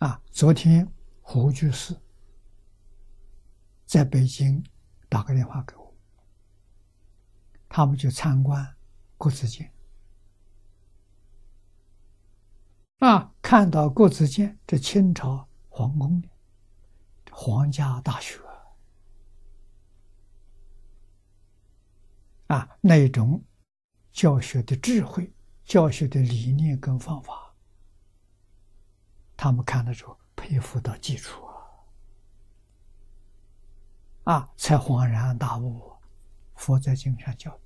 啊，昨天胡居士在北京打个电话给我，他们去参观国子监，啊，看到国子监这清朝皇宫的皇家大学，啊，那种教学的智慧、教学的理念跟方法。他们看的时候佩服到基础啊，才恍然大悟。佛在经上教，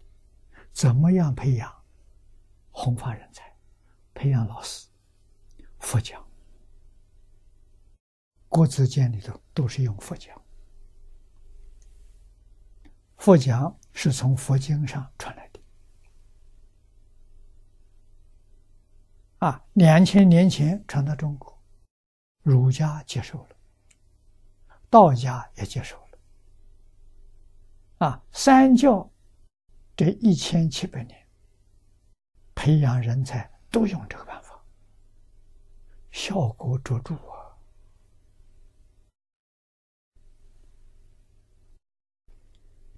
怎么样培养弘法人才，培养老师。佛讲，国子监里头都是用佛讲，佛讲是从佛经上传来的。啊，两千年前传到中国。儒家接受了，道家也接受了，啊，三教这一千七百年培养人才都用这个办法，效果卓著啊！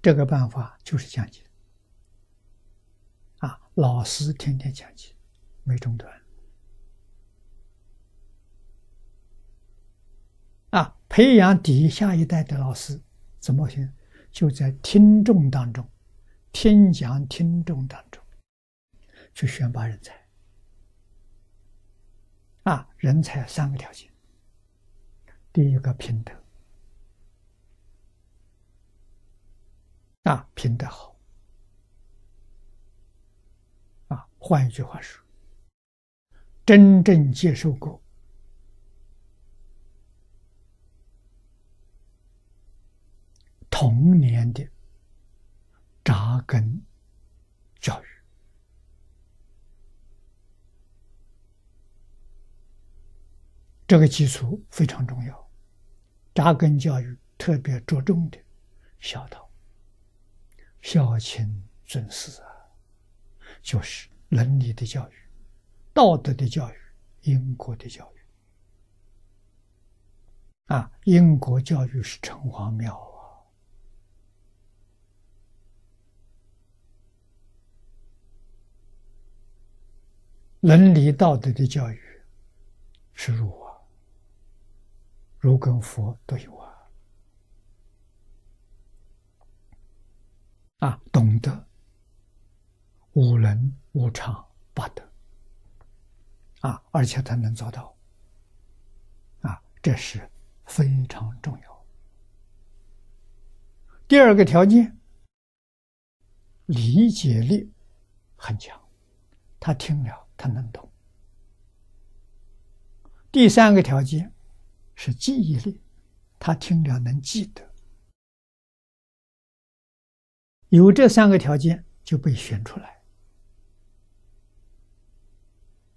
这个办法就是讲解，啊，老师天天讲解，没中断。培养底下一代的老师怎么行？就在听众当中，听讲听众当中去选拔人才。啊，人才三个条件：第一个品德，啊，品德好。啊，换一句话说，真正接受过。童年的扎根教育，这个基础非常重要。扎根教育特别着重的孝道、孝亲尊师啊，就是伦理的教育、道德的教育、因果的教育啊。因果教育是城隍庙。伦理道德的教育是儒啊，儒跟佛都有啊。啊，懂得五伦五常八德啊，而且他能做到啊，这是非常重要。第二个条件，理解力很强，他听了。他能懂。第三个条件是记忆力，他听了能记得。有这三个条件就被选出来，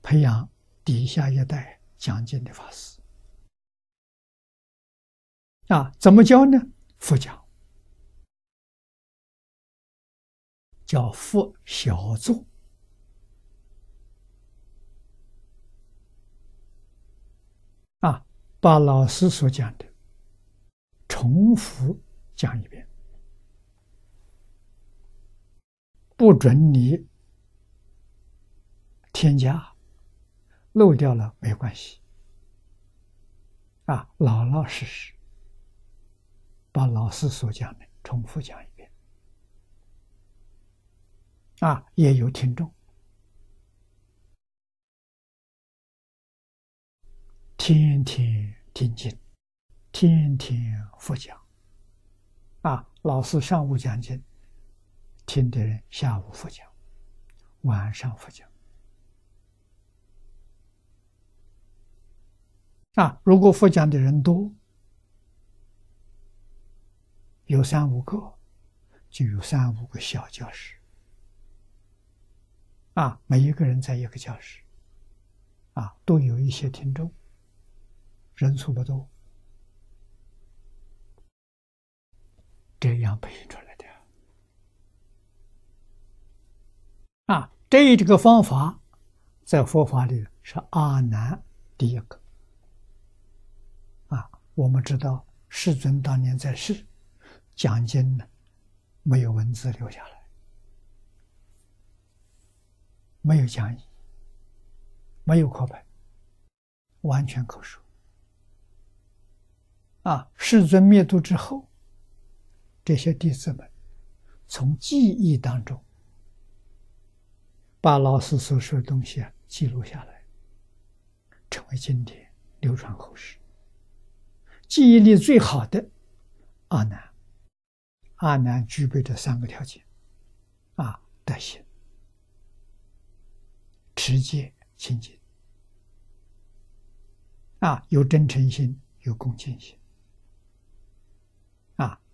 培养底下一代讲经的法师。啊，怎么教呢？佛讲，叫佛小作。啊，把老师所讲的重复讲一遍，不准你添加，漏掉了没关系。啊，老老实实把老师所讲的重复讲一遍。啊，也有听众。天天听经，天天佛讲，啊，老师上午讲经，听的人下午佛讲，晚上佛讲。啊，如果佛讲的人多，有三五个，就有三五个小教室，啊，每一个人在一个教室，啊，都有一些听众。人数不多，这样培训出来的啊！这这个方法在佛法里是阿难第一个啊我们知道世尊当年在世讲经呢，没有文字留下来，没有讲义，没有课本，完全口述。啊，世尊灭度之后，这些弟子们从记忆当中把老师所说的东西啊记录下来，成为经典，流传后世。记忆力最好的阿难，阿难具备这三个条件：啊，德行、持戒、清净。啊，有真诚心，有恭敬心。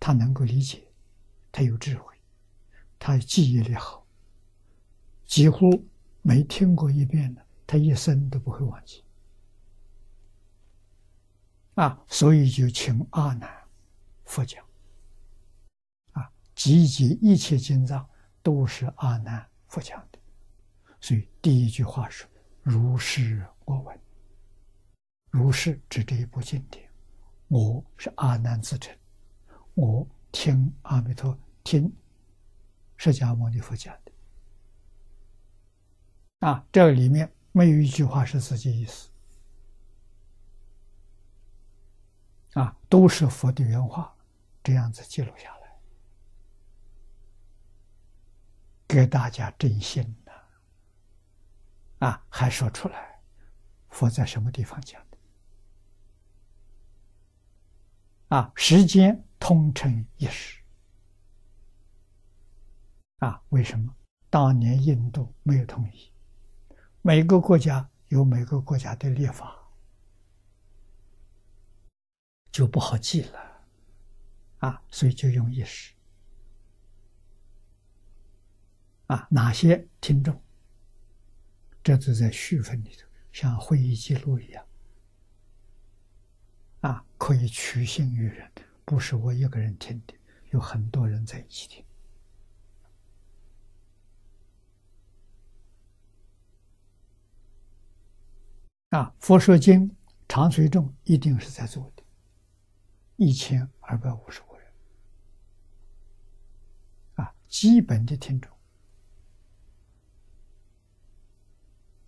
他能够理解，他有智慧，他记忆力好，几乎没听过一遍的，他一生都不会忘记。啊，所以就请阿难佛讲。啊，集结一切经藏都是阿难佛讲的，所以第一句话是“如是我闻”，如是指这一部经典，我是阿难自称。我听阿弥陀听释迦牟尼佛讲的啊，这里面没有一句话是自己意思啊，都是佛的原话，这样子记录下来，给大家真心的啊，还说出来，佛在什么地方讲的啊？时间。通称一时啊？为什么当年印度没有统一？每个国家有每个国家的立法，就不好记了啊，所以就用一时啊。哪些听众？这就在序分里头，像会议记录一样啊，可以取信于人。不是我一个人听的，有很多人在一起听。啊，佛说经长随众一定是在做的，一千二百五十个人，啊，基本的听众，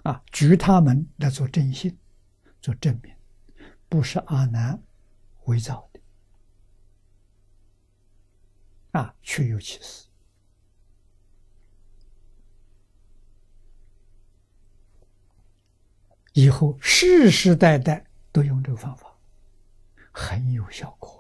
啊，举他们来做正信，做证明，不是阿难伪造的。啊，确有其事。以后世世代代都用这个方法，很有效果。